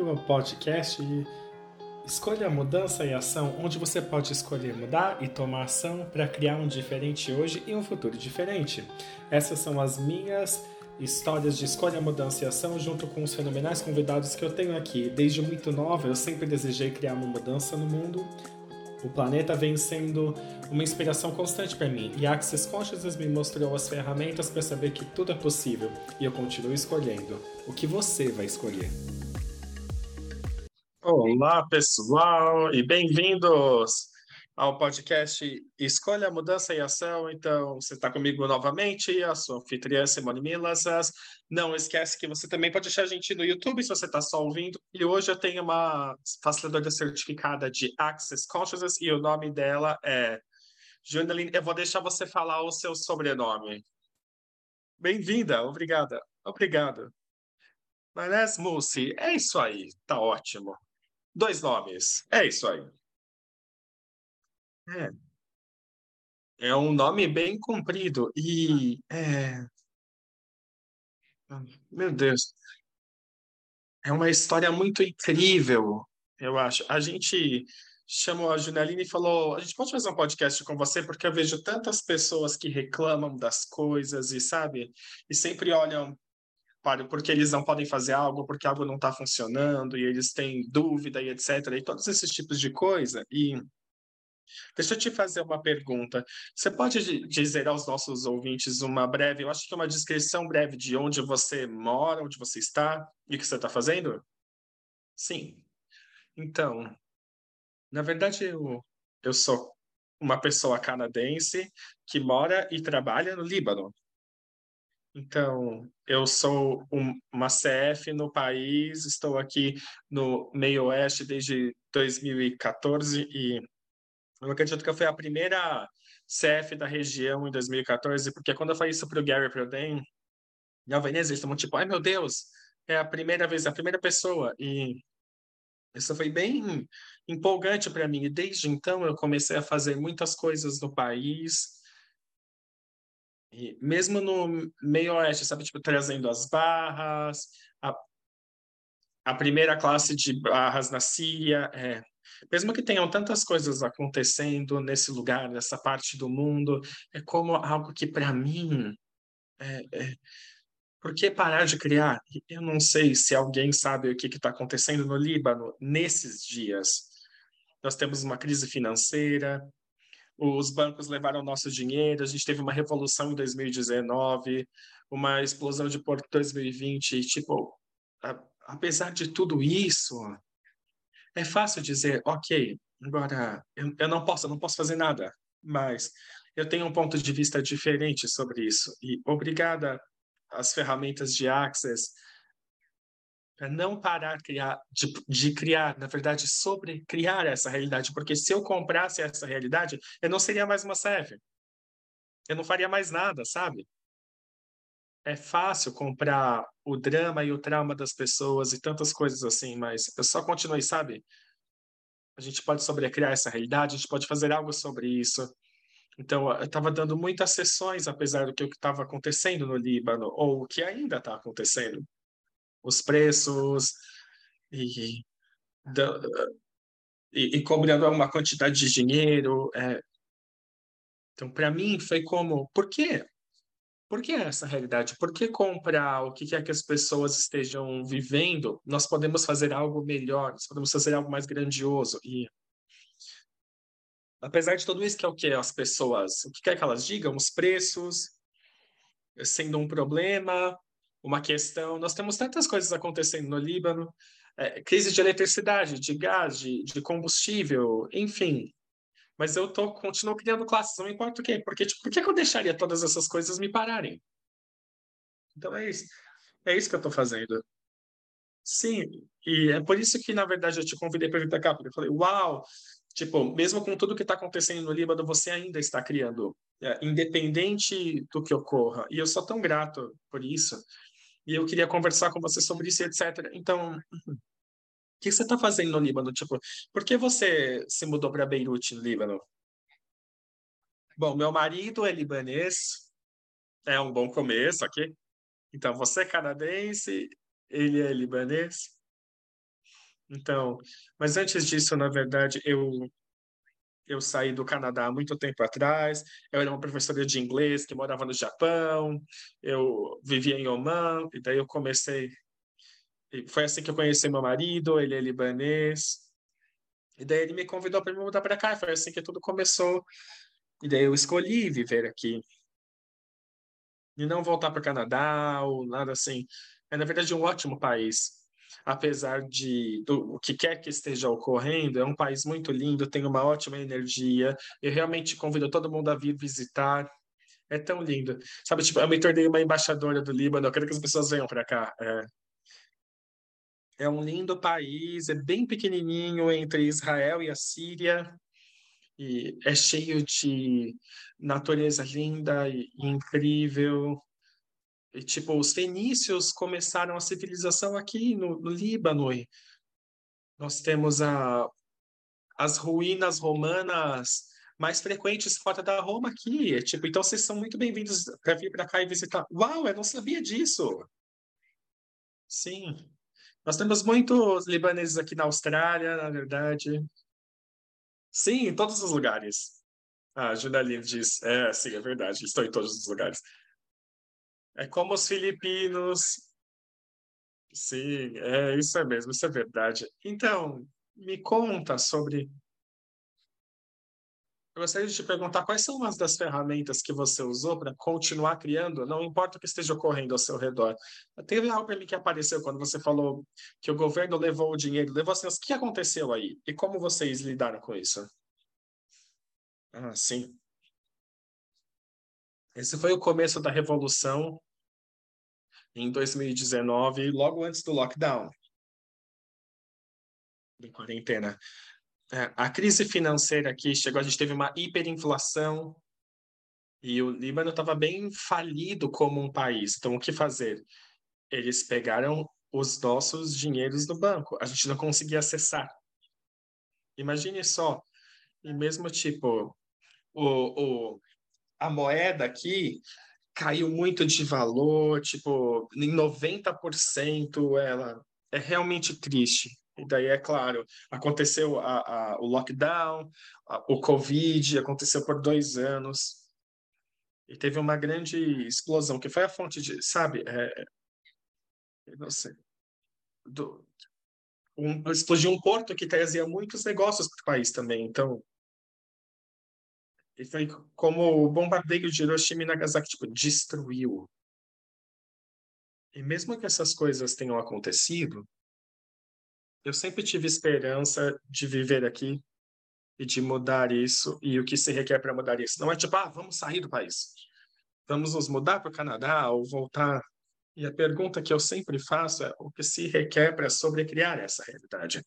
ao podcast Escolha Mudança e Ação, onde você pode escolher mudar e tomar ação para criar um diferente hoje e um futuro diferente. Essas são as minhas histórias de escolha, mudança e ação, junto com os fenomenais convidados que eu tenho aqui. Desde muito nova, eu sempre desejei criar uma mudança no mundo. O planeta vem sendo uma inspiração constante para mim e Access Consciousness me mostrou as ferramentas para saber que tudo é possível e eu continuo escolhendo. O que você vai escolher? Olá, pessoal, e bem-vindos ao podcast Escolha, Mudança e Ação. Então, você está comigo novamente, a sua anfitriã Simone Milasas. Não esquece que você também pode achar a gente no YouTube se você está só ouvindo. E hoje eu tenho uma facilitadora certificada de Access Consciousness e o nome dela é Junaline. Eu vou deixar você falar o seu sobrenome. Bem-vinda, obrigada. Obrigado. Manes Mussi, é isso aí, tá ótimo. Dois nomes. É isso aí. É. É um nome bem comprido e é, meu Deus, é uma história muito incrível, eu acho. A gente chamou a Junaline e falou: a gente pode fazer um podcast com você porque eu vejo tantas pessoas que reclamam das coisas e sabe, e sempre olham porque eles não podem fazer algo, porque algo não está funcionando, e eles têm dúvida e etc. E todos esses tipos de coisa. E deixa eu te fazer uma pergunta. Você pode dizer aos nossos ouvintes uma breve, eu acho que uma descrição breve de onde você mora, onde você está e o que você está fazendo? Sim. Então, na verdade, eu, eu sou uma pessoa canadense que mora e trabalha no Líbano. Então, eu sou um, uma CF no país, estou aqui no meio oeste desde 2014 e eu acredito que eu fui a primeira CF da região em 2014, porque quando eu falei isso para o Gary Proden, Veneza, eles estavam tipo, ai meu Deus, é a primeira vez, a primeira pessoa. E isso foi bem empolgante para mim. E desde então eu comecei a fazer muitas coisas no país, mesmo no meio oeste, sabe, tipo, trazendo as barras, a, a primeira classe de barras na Síria, é, mesmo que tenham tantas coisas acontecendo nesse lugar, nessa parte do mundo, é como algo que para mim é, é, por que parar de criar? Eu não sei se alguém sabe o que está acontecendo no Líbano nesses dias. Nós temos uma crise financeira, os bancos levaram nosso dinheiro, a gente teve uma revolução em 2019, uma explosão de Porto 2020, tipo, a, apesar de tudo isso, é fácil dizer, ok, agora eu, eu não posso, eu não posso fazer nada, mas eu tenho um ponto de vista diferente sobre isso. E obrigada às ferramentas de Access para não parar criar, de, de, criar, na verdade, sobre criar essa realidade, porque se eu comprasse essa realidade, eu não seria mais uma serve. Eu não faria mais nada, sabe? É fácil comprar o drama e o trauma das pessoas e tantas coisas assim, mas eu só continuei, sabe? A gente pode sobrecriar essa realidade, a gente pode fazer algo sobre isso. Então, eu estava dando muitas sessões, apesar do que estava acontecendo no Líbano, ou o que ainda está acontecendo os preços e, da, e, e cobrando uma quantidade de dinheiro. É. Então, para mim, foi como: por quê? Por que essa realidade? Por que comprar o que quer que as pessoas estejam vivendo? Nós podemos fazer algo melhor, nós podemos fazer algo mais grandioso. E apesar de tudo isso, que é o que as pessoas, o que quer que elas digam, os preços sendo um problema, uma questão. Nós temos tantas coisas acontecendo no Líbano, é, crise de eletricidade, de gás, de, de combustível, enfim. Mas eu tô, continuo criando classes, não importa o quê. Porque, tipo, por que eu deixaria todas essas coisas me pararem? Então é isso. É isso que eu estou fazendo. Sim, e é por isso que, na verdade, eu te convidei para vir para cá, porque eu falei, uau, tipo, mesmo com tudo que está acontecendo no Líbano, você ainda está criando, é, independente do que ocorra. E eu sou tão grato por isso e eu queria conversar com você sobre isso, etc. Então, o que você está fazendo no Líbano? Tipo, por que você se mudou para Beirute, no Líbano? Bom, meu marido é libanês, é um bom começo, ok? Então, você é canadense, ele é libanês. Então, mas antes disso, na verdade, eu eu saí do Canadá há muito tempo atrás. Eu era uma professora de inglês que morava no Japão. Eu vivia em Oman e daí eu comecei. E foi assim que eu conheci meu marido. Ele é libanês. E daí ele me convidou para me mudar para cá. Foi assim que tudo começou. E daí eu escolhi viver aqui e não voltar para o Canadá ou nada assim. É na verdade um ótimo país apesar de do, o que quer que esteja ocorrendo, é um país muito lindo, tem uma ótima energia. Eu realmente convido todo mundo a vir visitar. É tão lindo. Sabe, tipo, eu me tornei uma embaixadora do Líbano, eu quero que as pessoas venham para cá. É. é um lindo país, é bem pequenininho entre Israel e a Síria. E é cheio de natureza linda e incrível. E, tipo, os fenícios começaram a civilização aqui no, no Líbano. E nós temos a, as ruínas romanas mais frequentes fora da Roma aqui. É, tipo, então vocês são muito bem-vindos para vir para cá e visitar. Uau, eu não sabia disso. Sim. Nós temos muitos libaneses aqui na Austrália, na verdade. Sim, em todos os lugares. Ah, Judaline diz, é, sim, é verdade, estou em todos os lugares. É como os filipinos. Sim, é isso é mesmo, isso é verdade. Então, me conta sobre. Eu gostaria de te perguntar quais são as das ferramentas que você usou para continuar criando, não importa o que esteja ocorrendo ao seu redor. Teve algo para mim que apareceu quando você falou que o governo levou o dinheiro, levou assim, o que aconteceu aí? E como vocês lidaram com isso? Ah, sim. Esse foi o começo da revolução em 2019, logo antes do lockdown, da quarentena. É, a crise financeira aqui chegou, a gente teve uma hiperinflação e o Líbano estava bem falido como um país. Então, o que fazer? Eles pegaram os nossos dinheiros do banco. A gente não conseguia acessar. Imagine só, e mesmo tipo, o, o, a moeda aqui caiu muito de valor, tipo, em 90% ela é realmente triste. E daí, é claro, aconteceu a, a, o lockdown, a, o Covid, aconteceu por dois anos. E teve uma grande explosão, que foi a fonte de, sabe, é, não sei, do, um, explodiu um porto que trazia muitos negócios para o país também. Então, e foi como o bombardeio de Hiroshima e Nagasaki, tipo, destruiu. E mesmo que essas coisas tenham acontecido, eu sempre tive esperança de viver aqui e de mudar isso e o que se requer para mudar isso. Não é tipo, ah, vamos sair do país. Vamos nos mudar para o Canadá ou voltar. E a pergunta que eu sempre faço é o que se requer para sobrecriar essa realidade.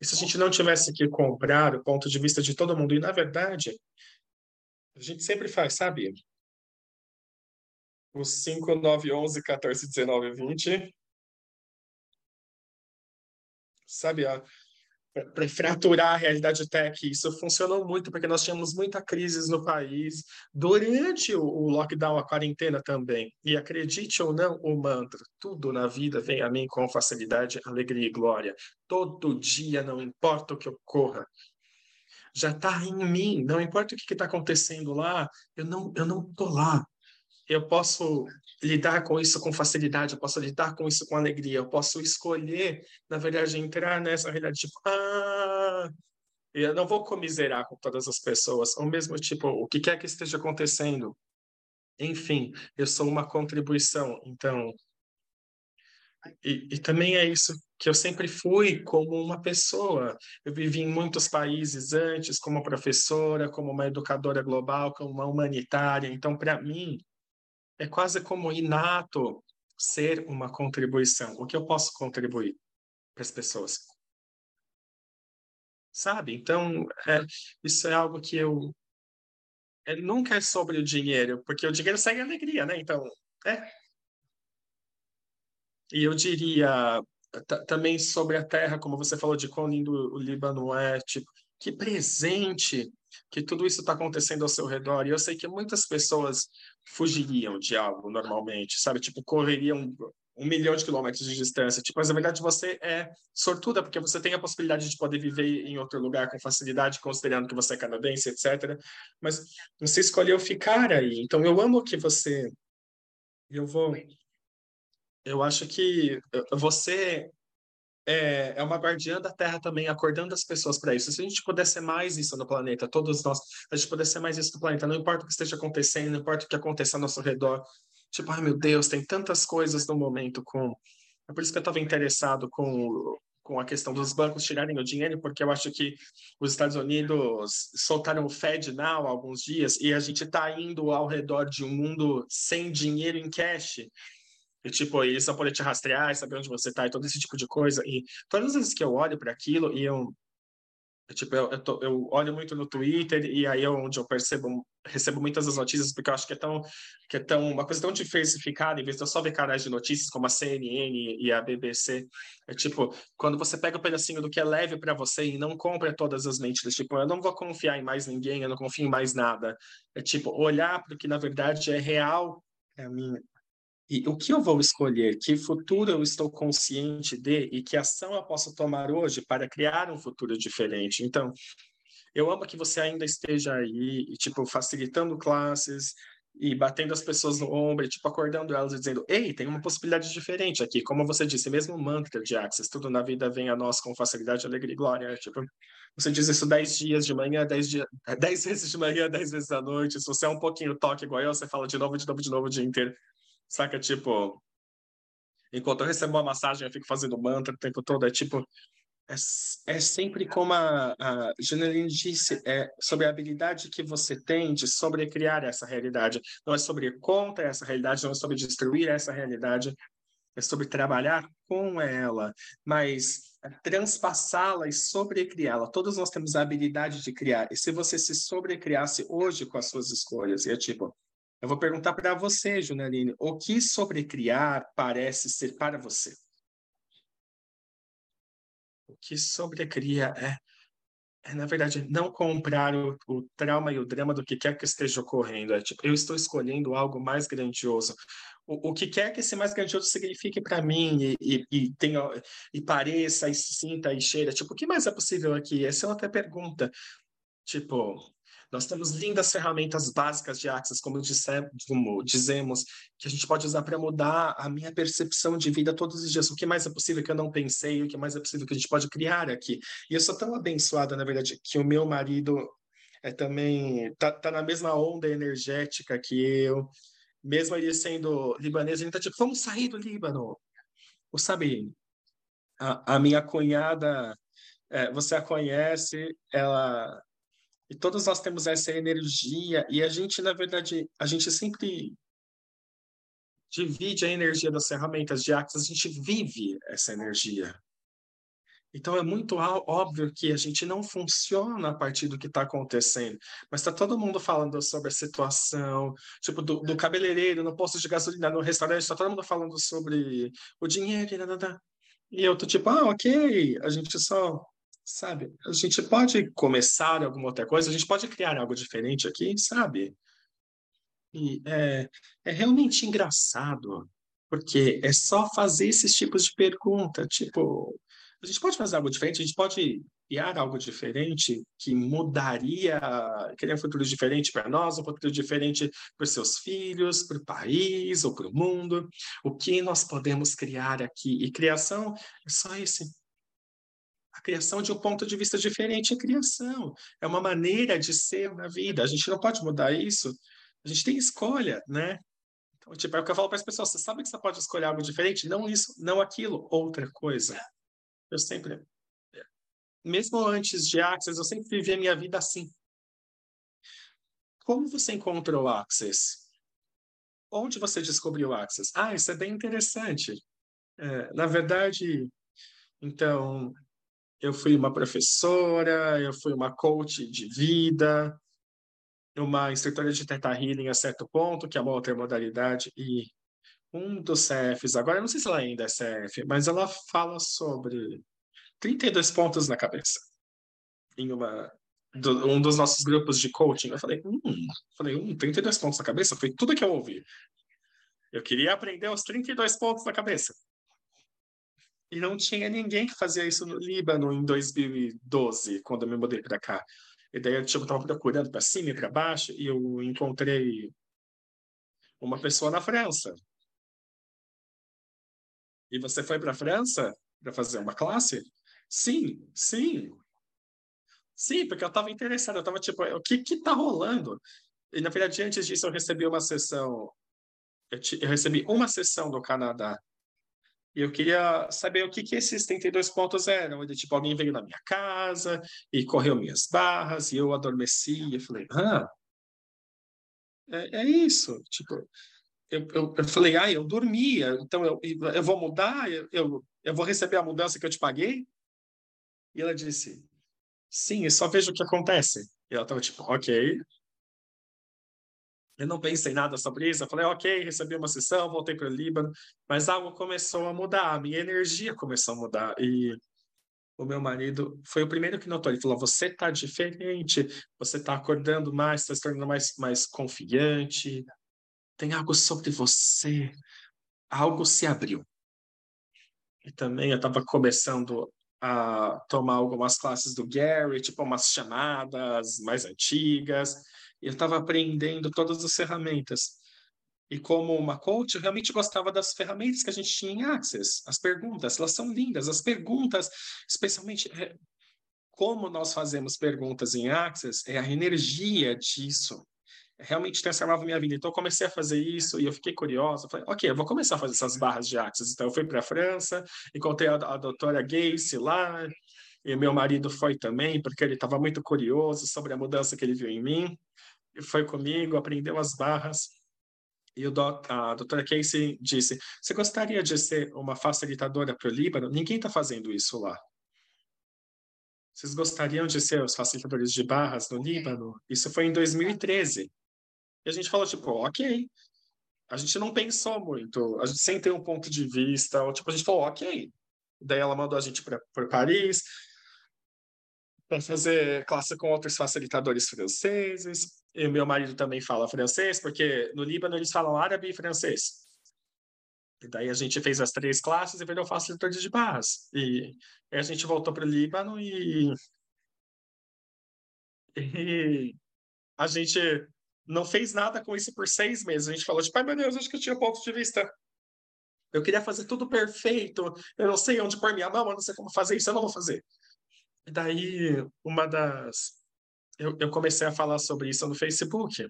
E se a gente não tivesse que comprar o ponto de vista de todo mundo, e na verdade, a gente sempre faz, sabe? Os 5, 9, 11, 14, 19, 20. Sabe, para fraturar a realidade tech. Isso funcionou muito porque nós tínhamos muita crise no país durante o, o lockdown, a quarentena também. E acredite ou não, o mantra, tudo na vida vem a mim com facilidade, alegria e glória. Todo dia, não importa o que ocorra, já está em mim, não importa o que está acontecendo lá, eu não eu não estou lá. Eu posso lidar com isso com facilidade, eu posso lidar com isso com alegria, eu posso escolher, na verdade, entrar nessa realidade, tipo, ah, eu não vou comiserar com todas as pessoas, ou mesmo, tipo, o que quer que esteja acontecendo. Enfim, eu sou uma contribuição, então e, e, também é isso que eu sempre fui como uma pessoa. Eu vivi em muitos países antes, como professora, como uma educadora global, como uma humanitária. Então, para mim, é quase como inato ser uma contribuição. O que eu posso contribuir para as pessoas? Sabe? Então, é, isso é algo que eu. É, nunca é sobre o dinheiro, porque o dinheiro segue a alegria, né? Então, é, e eu diria também sobre a terra, como você falou de quão lindo o Líbano é, tipo, que presente que tudo isso está acontecendo ao seu redor. E eu sei que muitas pessoas fugiriam de algo normalmente, sabe? Tipo, correriam um milhão de quilômetros de distância. Tipo, mas na verdade você é sortuda, porque você tem a possibilidade de poder viver em outro lugar com facilidade, considerando que você é canadense, etc. Mas você escolheu ficar aí. Então eu amo que você. Eu vou. Eu acho que você é, é uma guardiã da Terra também, acordando as pessoas para isso. Se a gente puder ser mais isso no planeta, todos nós, a gente puder ser mais isso no planeta, não importa o que esteja acontecendo, não importa o que aconteça ao nosso redor. Tipo, ai meu Deus, tem tantas coisas no momento com. É por isso que eu estava interessado com, com a questão dos bancos tirarem o dinheiro, porque eu acho que os Estados Unidos soltaram o Fed Now há alguns dias e a gente está indo ao redor de um mundo sem dinheiro em cash. E, tipo, eles só podem te rastrear, saber onde você tá e todo esse tipo de coisa. E todas as vezes que eu olho para aquilo e eu, tipo, eu, eu, tô, eu, olho muito no Twitter e aí é onde eu percebo, recebo muitas das notícias, porque eu acho que é tão, que é tão, uma coisa tão diversificada, em vez de eu só ver canais de notícias como a CNN e a BBC. É tipo, quando você pega um pedacinho do que é leve para você e não compra todas as mentiras, tipo, eu não vou confiar em mais ninguém, eu não confio em mais nada. É tipo, olhar para o que na verdade é real é a minha, e o que eu vou escolher? Que futuro eu estou consciente de e que ação eu posso tomar hoje para criar um futuro diferente? Então, eu amo que você ainda esteja aí, tipo, facilitando classes e batendo as pessoas no ombro, e, tipo, acordando elas e dizendo: Ei, tem uma possibilidade diferente aqui. Como você disse, mesmo mantra de Access, tudo na vida vem a nós com facilidade, alegria e glória. Tipo, você diz isso dez dias de manhã, dez, dia, dez vezes de manhã, dez vezes à noite. Se você é um pouquinho toque igual eu, você fala de novo, de novo, de novo o dia inteiro. Saca, tipo, enquanto eu recebo uma massagem, eu fico fazendo mantra o tempo todo. É tipo, é, é sempre como a, a disse, é sobre a habilidade que você tem de sobrecriar essa realidade. Não é sobre contra essa realidade, não é sobre destruir essa realidade, é sobre trabalhar com ela, mas transpassá-la e sobrecriá-la. Todos nós temos a habilidade de criar. E se você se sobrecriasse hoje com as suas escolhas, e é tipo, eu vou perguntar para você, Junaline, o que sobrecriar parece ser para você? O que sobrecria é, é na verdade, não comprar o, o, trauma e o drama do que quer que esteja ocorrendo. É tipo, eu estou escolhendo algo mais grandioso. O, o que quer que esse mais grandioso signifique para mim e, e, e, tenha, e pareça, e sinta, e cheira. Tipo, o que mais é possível aqui? Essa é outra pergunta. Tipo, nós temos lindas ferramentas básicas de Access, como, disse, como dizemos, que a gente pode usar para mudar a minha percepção de vida todos os dias. O que mais é possível que eu não pensei, o que mais é possível que a gente pode criar aqui. E eu sou tão abençoada, na verdade, que o meu marido é também tá, tá na mesma onda energética que eu. Mesmo ele sendo libanês, ele tá tipo, vamos sair do Líbano. Ou sabe, a, a minha cunhada, é, você a conhece, ela e todos nós temos essa energia e a gente, na verdade, a gente sempre divide a energia das ferramentas de Axis, a gente vive essa energia. Então é muito óbvio que a gente não funciona a partir do que está acontecendo. Mas está todo mundo falando sobre a situação, tipo, do, do cabeleireiro, no posto de gasolina, no restaurante, está todo mundo falando sobre o dinheiro e nada. E eu tô tipo, ah, ok, a gente só sabe? A gente pode começar alguma outra coisa, a gente pode criar algo diferente aqui, sabe? E é, é realmente engraçado, porque é só fazer esses tipos de pergunta, tipo, a gente pode fazer algo diferente, a gente pode criar algo diferente que mudaria, criar um futuro diferente para nós, um futuro diferente para seus filhos, para o país ou para o mundo. O que nós podemos criar aqui? E criação é só esse a criação de um ponto de vista diferente é criação. É uma maneira de ser na vida. A gente não pode mudar isso. A gente tem escolha, né? Então, tipo, é o que eu falo para as pessoas. Você sabe que você pode escolher algo diferente? Não isso, não aquilo, outra coisa. Eu sempre... Mesmo antes de Access, eu sempre vivi a minha vida assim. Como você encontrou Access? Onde você descobriu Access? Ah, isso é bem interessante. É, na verdade, então, eu fui uma professora, eu fui uma coach de vida, uma instrutora de Theta Healing a certo ponto, que é uma outra modalidade, e um dos CFs, agora não sei se ela ainda é CF, mas ela fala sobre 32 pontos na cabeça. Em uma do, um dos nossos grupos de coaching, eu falei, hum, falei, hum, 32 pontos na cabeça, foi tudo que eu ouvi. Eu queria aprender os 32 pontos na cabeça. E não tinha ninguém que fazia isso no Líbano em 2012, quando eu me mudei para cá. E daí eu estava procurando para cima e para baixo e eu encontrei uma pessoa na França. E você foi para a França para fazer uma classe? Sim, sim. Sim, porque eu estava interessado, eu estava tipo, o que que tá rolando? E na verdade, antes disso, eu recebi uma sessão, eu, eu recebi uma sessão do Canadá. E eu queria saber o que que esses 32 pontos eram. Ele, tipo, alguém veio na minha casa e correu minhas barras e eu adormeci. E eu falei, ah, é, é isso. Tipo, eu, eu, eu, falei, ah, eu dormia, então eu, eu vou mudar, eu, eu, eu vou receber a mudança que eu te paguei? E ela disse, sim, só vejo o que acontece. E ela estava tipo, ok. Eu não pensei nada sobre isso. Eu falei, ok, recebi uma sessão, voltei para o Líbano, mas algo começou a mudar, a minha energia começou a mudar. E o meu marido foi o primeiro que notou. Ele falou: Você está diferente, você está acordando mais, está se tornando mais, mais confiante, tem algo sobre você, algo se abriu. E também eu estava começando a tomar algumas classes do Gary, tipo umas chamadas mais antigas, eu estava aprendendo todas as ferramentas. E como uma coach, eu realmente gostava das ferramentas que a gente tinha em Access. As perguntas, elas são lindas. As perguntas, especialmente é, como nós fazemos perguntas em Access, é a energia disso realmente transformava minha vida. Então, eu comecei a fazer isso e eu fiquei curiosa. Falei, ok, eu vou começar a fazer essas barras de Axis. Então, eu fui para a França, encontrei a, a doutora Gacy lá, e meu marido foi também, porque ele estava muito curioso sobre a mudança que ele viu em mim. Foi comigo, aprendeu as barras. E o do, a doutora Casey disse: Você gostaria de ser uma facilitadora para o Líbano? Ninguém está fazendo isso lá. Vocês gostariam de ser os facilitadores de barras no Líbano? Isso foi em 2013. E a gente falou, tipo, ok. A gente não pensou muito, a gente sem ter um ponto de vista, ou, tipo, a gente falou, ok. Daí ela mandou a gente para Paris para fazer classe com outros facilitadores franceses. E meu marido também fala francês, porque no Líbano eles falam árabe e francês. E daí a gente fez as três classes e virou facilitador de barras. E aí a gente voltou para o Líbano e... e a gente não fez nada com isso por seis meses. A gente falou, tipo, ai meu Deus, acho que eu tinha ponto de vista. Eu queria fazer tudo perfeito. Eu não sei onde pôr minha mão, eu não sei como fazer isso, eu não vou fazer. E daí, uma das. Eu, eu comecei a falar sobre isso no Facebook.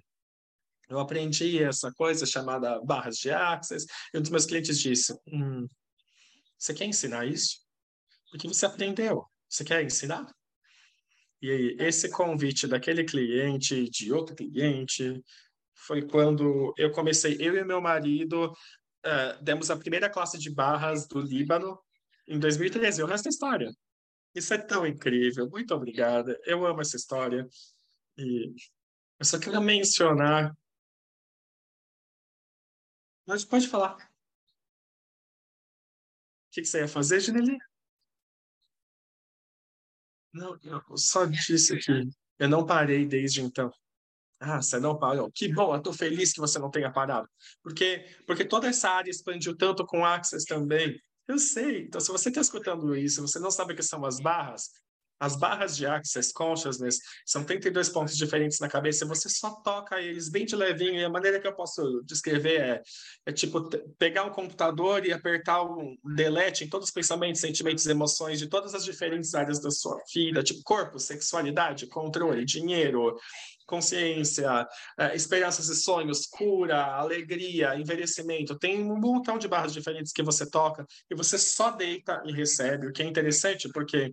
Eu aprendi essa coisa chamada barras de access, e um dos meus clientes disse: hum, Você quer ensinar isso? Porque você aprendeu. Você quer ensinar? E aí, esse convite daquele cliente, de outro cliente, foi quando eu comecei, eu e meu marido uh, demos a primeira classe de barras do Líbano em 2013. O resto é história. Isso é tão incrível. Muito obrigada. Eu amo essa história. E eu só queria mencionar. Mas pode falar. O que, você ia fazer, Gineli? Não, eu só disse que eu não parei desde então. Ah, você não parou. Que bom, eu estou feliz que você não tenha parado. Porque, porque toda essa área expandiu tanto com Access também. Eu sei. Então, se você está escutando isso, você não sabe o que são as barras, as barras de Access Consciousness são 32 pontos diferentes na cabeça, você só toca eles bem de levinho, e a maneira que eu posso descrever é, é tipo pegar um computador e apertar um delete em todos os pensamentos, sentimentos, emoções de todas as diferentes áreas da sua vida, tipo corpo, sexualidade, controle, dinheiro, consciência, é, esperanças e sonhos, cura, alegria, envelhecimento. Tem um montão de barras diferentes que você toca e você só deita e recebe, o que é interessante porque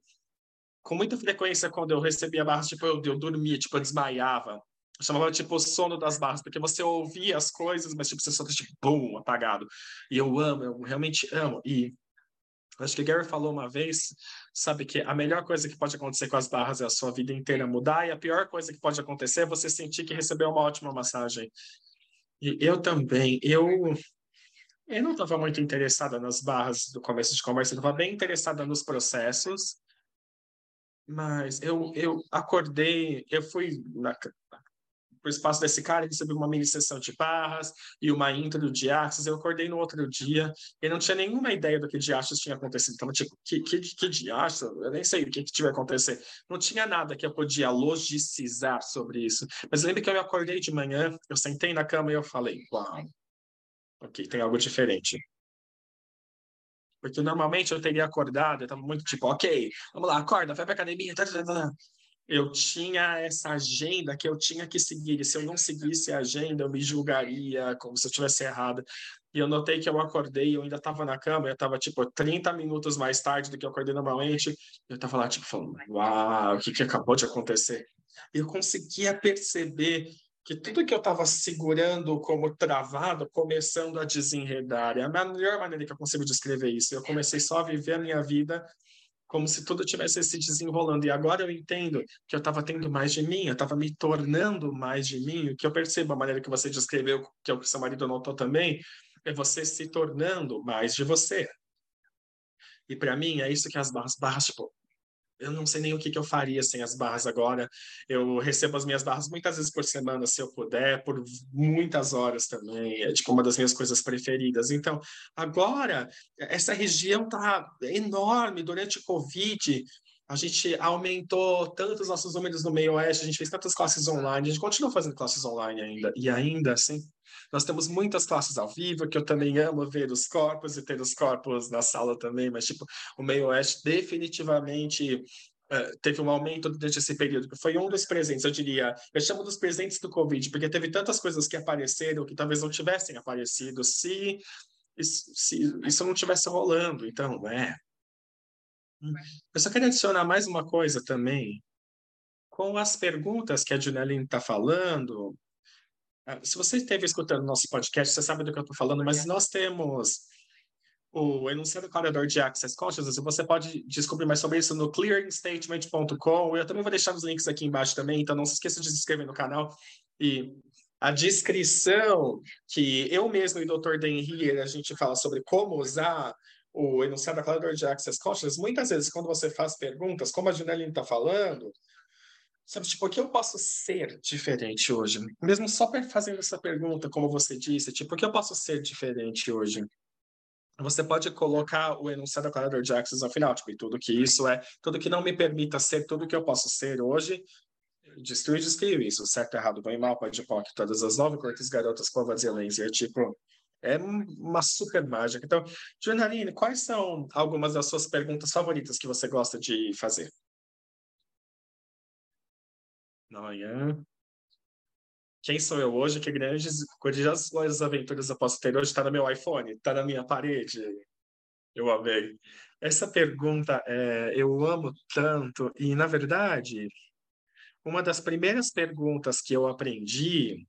com muita frequência, quando eu recebia barras, tipo, eu, eu dormia, tipo, eu desmaiava. Eu chamava, tipo, sono das barras, porque você ouvia as coisas, mas, tipo, você só tipo, bum, apagado. E eu amo, eu realmente amo. E acho que Gary falou uma vez, sabe, que a melhor coisa que pode acontecer com as barras é a sua vida inteira mudar, e a pior coisa que pode acontecer é você sentir que recebeu uma ótima massagem. E eu também, eu eu não estava muito interessada nas barras do começo de conversa, eu estava bem interessada nos processos, mas eu, eu acordei, eu fui na, o espaço desse cara, recebi uma mini sessão de barras e uma intro de Axis. Eu acordei no outro dia e não tinha nenhuma ideia do que de Axis tinha acontecido. Então, tipo, que, que, que de Axis? Eu nem sei o que, que acontecer. Não tinha nada que eu podia logicizar sobre isso. Mas lembra que eu me acordei de manhã, eu sentei na cama e eu falei, uau, ok, tem algo diferente. Porque normalmente eu teria acordado, eu estava muito tipo, ok, vamos lá, acorda, vai pra academia. Tá, tá, tá, eu tinha essa agenda que eu tinha que seguir. E se eu não seguisse a agenda, eu me julgaria como se eu tivesse errado. E eu notei que eu acordei, eu ainda estava na cama, eu estava tipo 30 minutos mais tarde do que eu acordei normalmente. Eu estava lá, tipo, falando, uau, o que, que acabou de acontecer? Eu conseguia perceber que tudo que eu estava segurando como travado, começando a desenredar. É a melhor maneira que eu consigo descrever isso. Eu comecei só a viver a minha vida como se tudo tivesse se desenrolando. E agora eu entendo que eu estava tendo mais de mim, eu estava me tornando mais de mim. Que eu percebo, a maneira que você descreveu, que é o seu marido notou também, é você se tornando mais de você. E para mim é isso que as barras, barras tipo, eu não sei nem o que, que eu faria sem as barras agora. Eu recebo as minhas barras muitas vezes por semana, se eu puder, por muitas horas também. É tipo uma das minhas coisas preferidas. Então, agora, essa região está enorme. Durante o Covid, a gente aumentou tanto os nossos números no meio oeste, a gente fez tantas classes online, a gente continua fazendo classes online ainda. E ainda assim, nós temos muitas classes ao vivo, que eu também amo ver os corpos e ter os corpos na sala também, mas, tipo, o meio oeste definitivamente uh, teve um aumento durante esse período, que foi um dos presentes, eu diria, eu chamo dos presentes do Covid, porque teve tantas coisas que apareceram que talvez não tivessem aparecido se, se isso não tivesse rolando. Então, é. Eu só queria adicionar mais uma coisa também. Com as perguntas que a Juneline está falando, se você esteve escutando nosso podcast, você sabe do que eu estou falando, mas nós temos o enunciado corredor de Access Consciousness, você pode descobrir mais sobre isso no clearingstatement.com. Eu também vou deixar os links aqui embaixo também, então não se esqueça de se inscrever no canal. E a descrição que eu mesmo e o Dr. Dan a gente fala sobre como usar o enunciado corredor de Access Consciousness, muitas vezes quando você faz perguntas, como a Juneline está falando, Sabe, tipo, o que eu posso ser diferente hoje? Mesmo só fazendo essa pergunta, como você disse, tipo, o que eu posso ser diferente hoje? Você pode colocar o enunciado aclarador de Axis ao final, tipo, e tudo que isso é, tudo que não me permita ser tudo que eu posso ser hoje, destruir descrever isso, certo, errado, bom e mal, pode POC, todas as nove cortes garotas, covas e laser, tipo, é uma super mágica. Então, Junaline, quais são algumas das suas perguntas favoritas que você gosta de fazer? Amanhã. Quem sou eu hoje? Que grandes, grandiosas aventuras eu posso ter hoje? Está no meu iPhone? Está na minha parede? Eu amei. Essa pergunta é, eu amo tanto, e na verdade, uma das primeiras perguntas que eu aprendi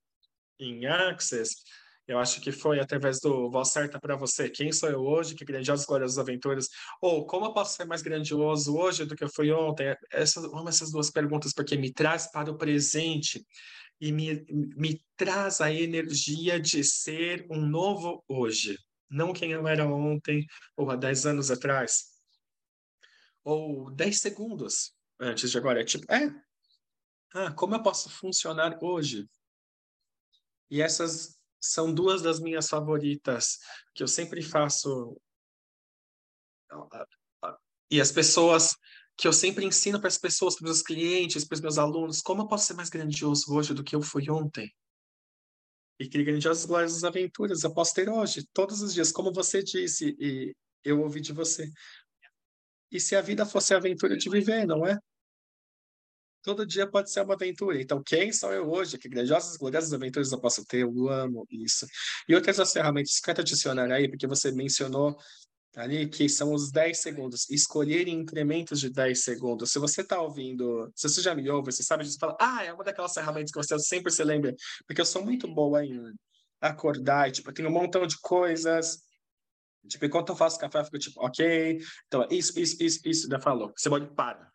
em Access eu acho que foi através do Voz Certa para você. Quem sou eu hoje? Que grandiosas glórias aventuras. Ou como eu posso ser mais grandioso hoje do que eu fui ontem? Essas, amo essas duas perguntas porque me traz para o presente e me, me traz a energia de ser um novo hoje. Não quem eu era ontem ou há 10 anos atrás. Ou 10 segundos antes de agora. É tipo, é. Ah, como eu posso funcionar hoje? E essas são duas das minhas favoritas, que eu sempre faço. E as pessoas que eu sempre ensino para as pessoas, para os meus clientes, para os meus alunos, como eu posso ser mais grandioso hoje do que eu fui ontem? E que grandiosas glórias aventuras eu posso ter hoje, todos os dias, como você disse, e eu ouvi de você. E se a vida fosse a aventura de viver, não é? Todo dia pode ser uma aventura. Então, quem sou eu hoje? Que grandiosas, gloriosas aventuras eu posso ter? Eu amo isso. E outras das ferramentas, quero adicionar aí, porque você mencionou ali que são os 10 segundos. Escolher incrementos de 10 segundos. Se você está ouvindo, se você já me ouve, você sabe disso, fala, ah, é uma daquelas ferramentas que você sempre se lembra, porque eu sou muito boa em acordar, e, tipo, eu tenho um montão de coisas, Tipo, enquanto eu faço café, eu fico tipo, ok, então isso, isso, isso, isso, já falou. Você pode parar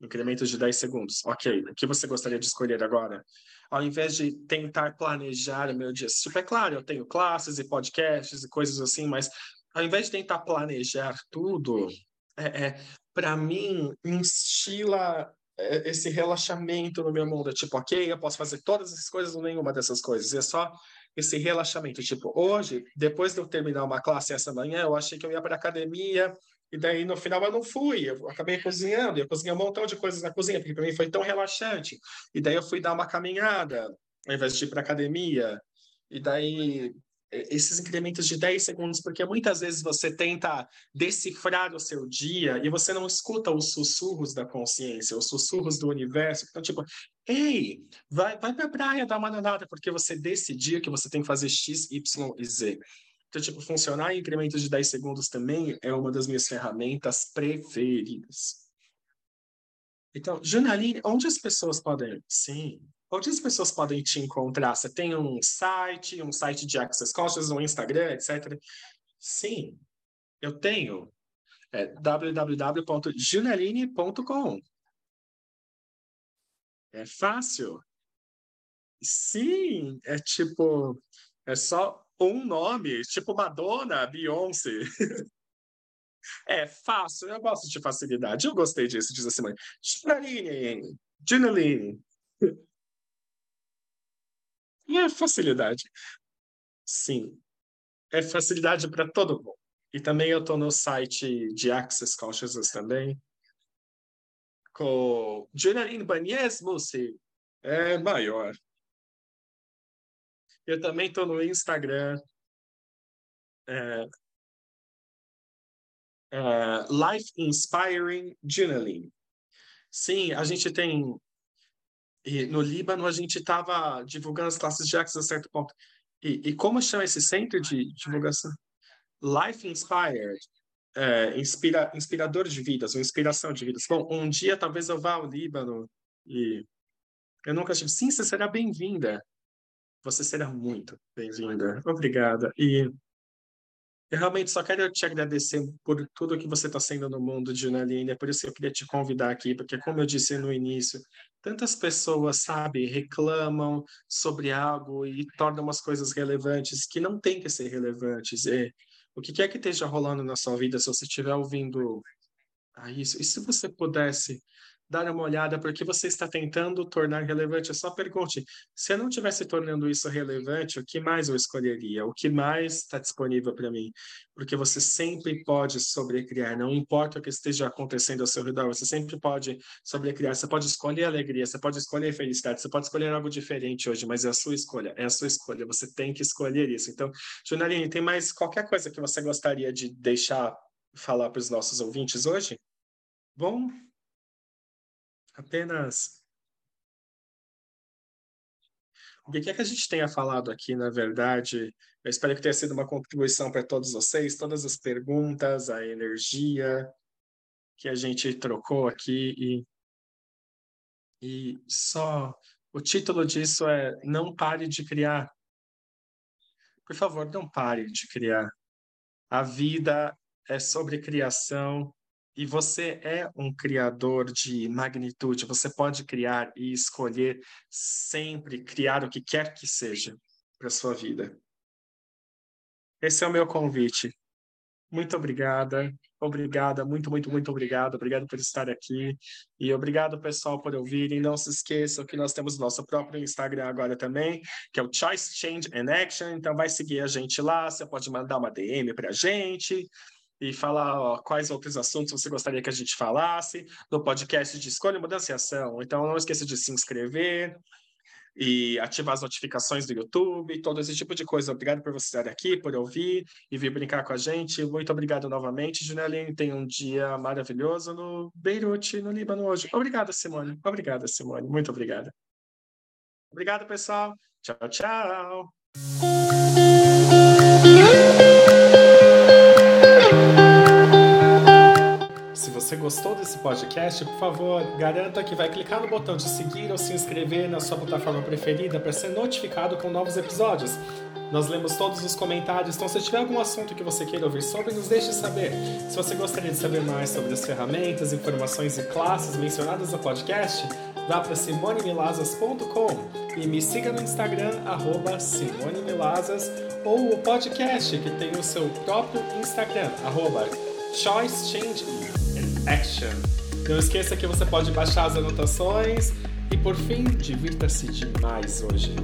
incrementos de 10 segundos. Ok, o que você gostaria de escolher agora? Ao invés de tentar planejar o meu dia, super claro, eu tenho classes e podcasts e coisas assim, mas ao invés de tentar planejar tudo, é, é para mim, instila é, esse relaxamento no meu mundo. Tipo, ok, eu posso fazer todas essas coisas ou nenhuma dessas coisas. É só esse relaxamento. Tipo, hoje, depois de eu terminar uma classe essa manhã, eu achei que eu ia para academia e daí no final eu não fui. Eu acabei cozinhando. Eu cozinhei um montão de coisas na cozinha, porque para mim foi tão relaxante. E daí eu fui dar uma caminhada ao invés de ir para academia. E daí esses incrementos de 10 segundos, porque muitas vezes você tenta decifrar o seu dia e você não escuta os sussurros da consciência, os sussurros do universo. Então, tipo, ei, vai, vai a praia dar uma nadada, porque você decidiu que você tem que fazer X, Y e Z. Então, tipo, funcionar em incrementos de 10 segundos também é uma das minhas ferramentas preferidas. Então, Janaline, onde as pessoas podem... Sim, Onde as pessoas podem te encontrar? Você tem um site, um site de Access Conscious, um Instagram, etc. Sim, eu tenho. É www.juneline.com. É fácil. Sim, é tipo, é só um nome, tipo Madonna, Beyoncé. É fácil, eu gosto de facilidade. Eu gostei disso, diz assim, mãe. Junaline, Junaline. E é facilidade. Sim. É facilidade para todo mundo. E também eu estou no site de Access Consciousness também. Com Junaline Banies Mussi. É maior. Eu também estou no Instagram. É, é, Life Inspiring Journaling. Sim, a gente tem no Líbano a gente estava divulgando as classes de Access a certo ponto. E, e como chama esse centro de divulgação? Life Inspired, é, inspira, inspirador de vidas, ou inspiração de vidas. Bom, um dia talvez eu vá ao Líbano e eu nunca tive. Sim, você será bem-vinda. Você será muito bem-vinda. Obrigada. E eu realmente só quero te agradecer por tudo que você está sendo no mundo, Junaline. É por isso que eu queria te convidar aqui, porque, como eu disse no início, tantas pessoas, sabe, reclamam sobre algo e tornam as coisas relevantes que não tem que ser relevantes. E o que quer que esteja rolando na sua vida, se você estiver ouvindo a isso, e se você pudesse dar uma olhada porque você está tentando tornar relevante. Eu só pergunte: se eu não estivesse tornando isso relevante, o que mais eu escolheria? O que mais está disponível para mim? Porque você sempre pode sobrecriar, não importa o que esteja acontecendo ao seu redor, você sempre pode sobrecriar. Você pode escolher alegria, você pode escolher felicidade, você pode escolher algo diferente hoje, mas é a sua escolha, é a sua escolha. Você tem que escolher isso. Então, Junaline, tem mais qualquer coisa que você gostaria de deixar falar para os nossos ouvintes hoje? Bom, apenas o que é que a gente tenha falado aqui, na verdade, eu espero que tenha sido uma contribuição para todos vocês, todas as perguntas, a energia que a gente trocou aqui e, e só o título disso é Não pare de criar. Por favor, não pare de criar. A vida é sobre criação e você é um criador de magnitude, você pode criar e escolher sempre criar o que quer que seja para sua vida. Esse é o meu convite. Muito obrigada, obrigada, muito, muito, muito obrigado. Obrigado por estar aqui e obrigado, pessoal, por ouvirem. Não se esqueçam que nós temos nosso próprio Instagram agora também, que é o Choice Change and Action. Então, vai seguir a gente lá. Você pode mandar uma DM para a gente e falar ó, quais outros assuntos você gostaria que a gente falasse no podcast de Escolha, Mudança e Ação. Então, não esqueça de se inscrever e ativar as notificações do YouTube, todo esse tipo de coisa. Obrigado por você estar aqui, por ouvir e vir brincar com a gente. Muito obrigado novamente, Juneline. Tenha um dia maravilhoso no Beirute, no Líbano hoje. Obrigado, Simone. Obrigada, Simone. Muito obrigada. Obrigado, pessoal. Tchau, tchau. Você gostou desse podcast, por favor, garanta que vai clicar no botão de seguir ou se inscrever na sua plataforma preferida para ser notificado com novos episódios. Nós lemos todos os comentários, então se tiver algum assunto que você queira ouvir sobre, nos deixe saber. Se você gostaria de saber mais sobre as ferramentas, informações e classes mencionadas no podcast, vá para simonemilazas.com e me siga no Instagram, arroba simonemilazas, ou o podcast, que tem o seu próprio Instagram, arroba choicechange action. Não esqueça que você pode baixar as anotações e, por fim, divirta-se demais hoje.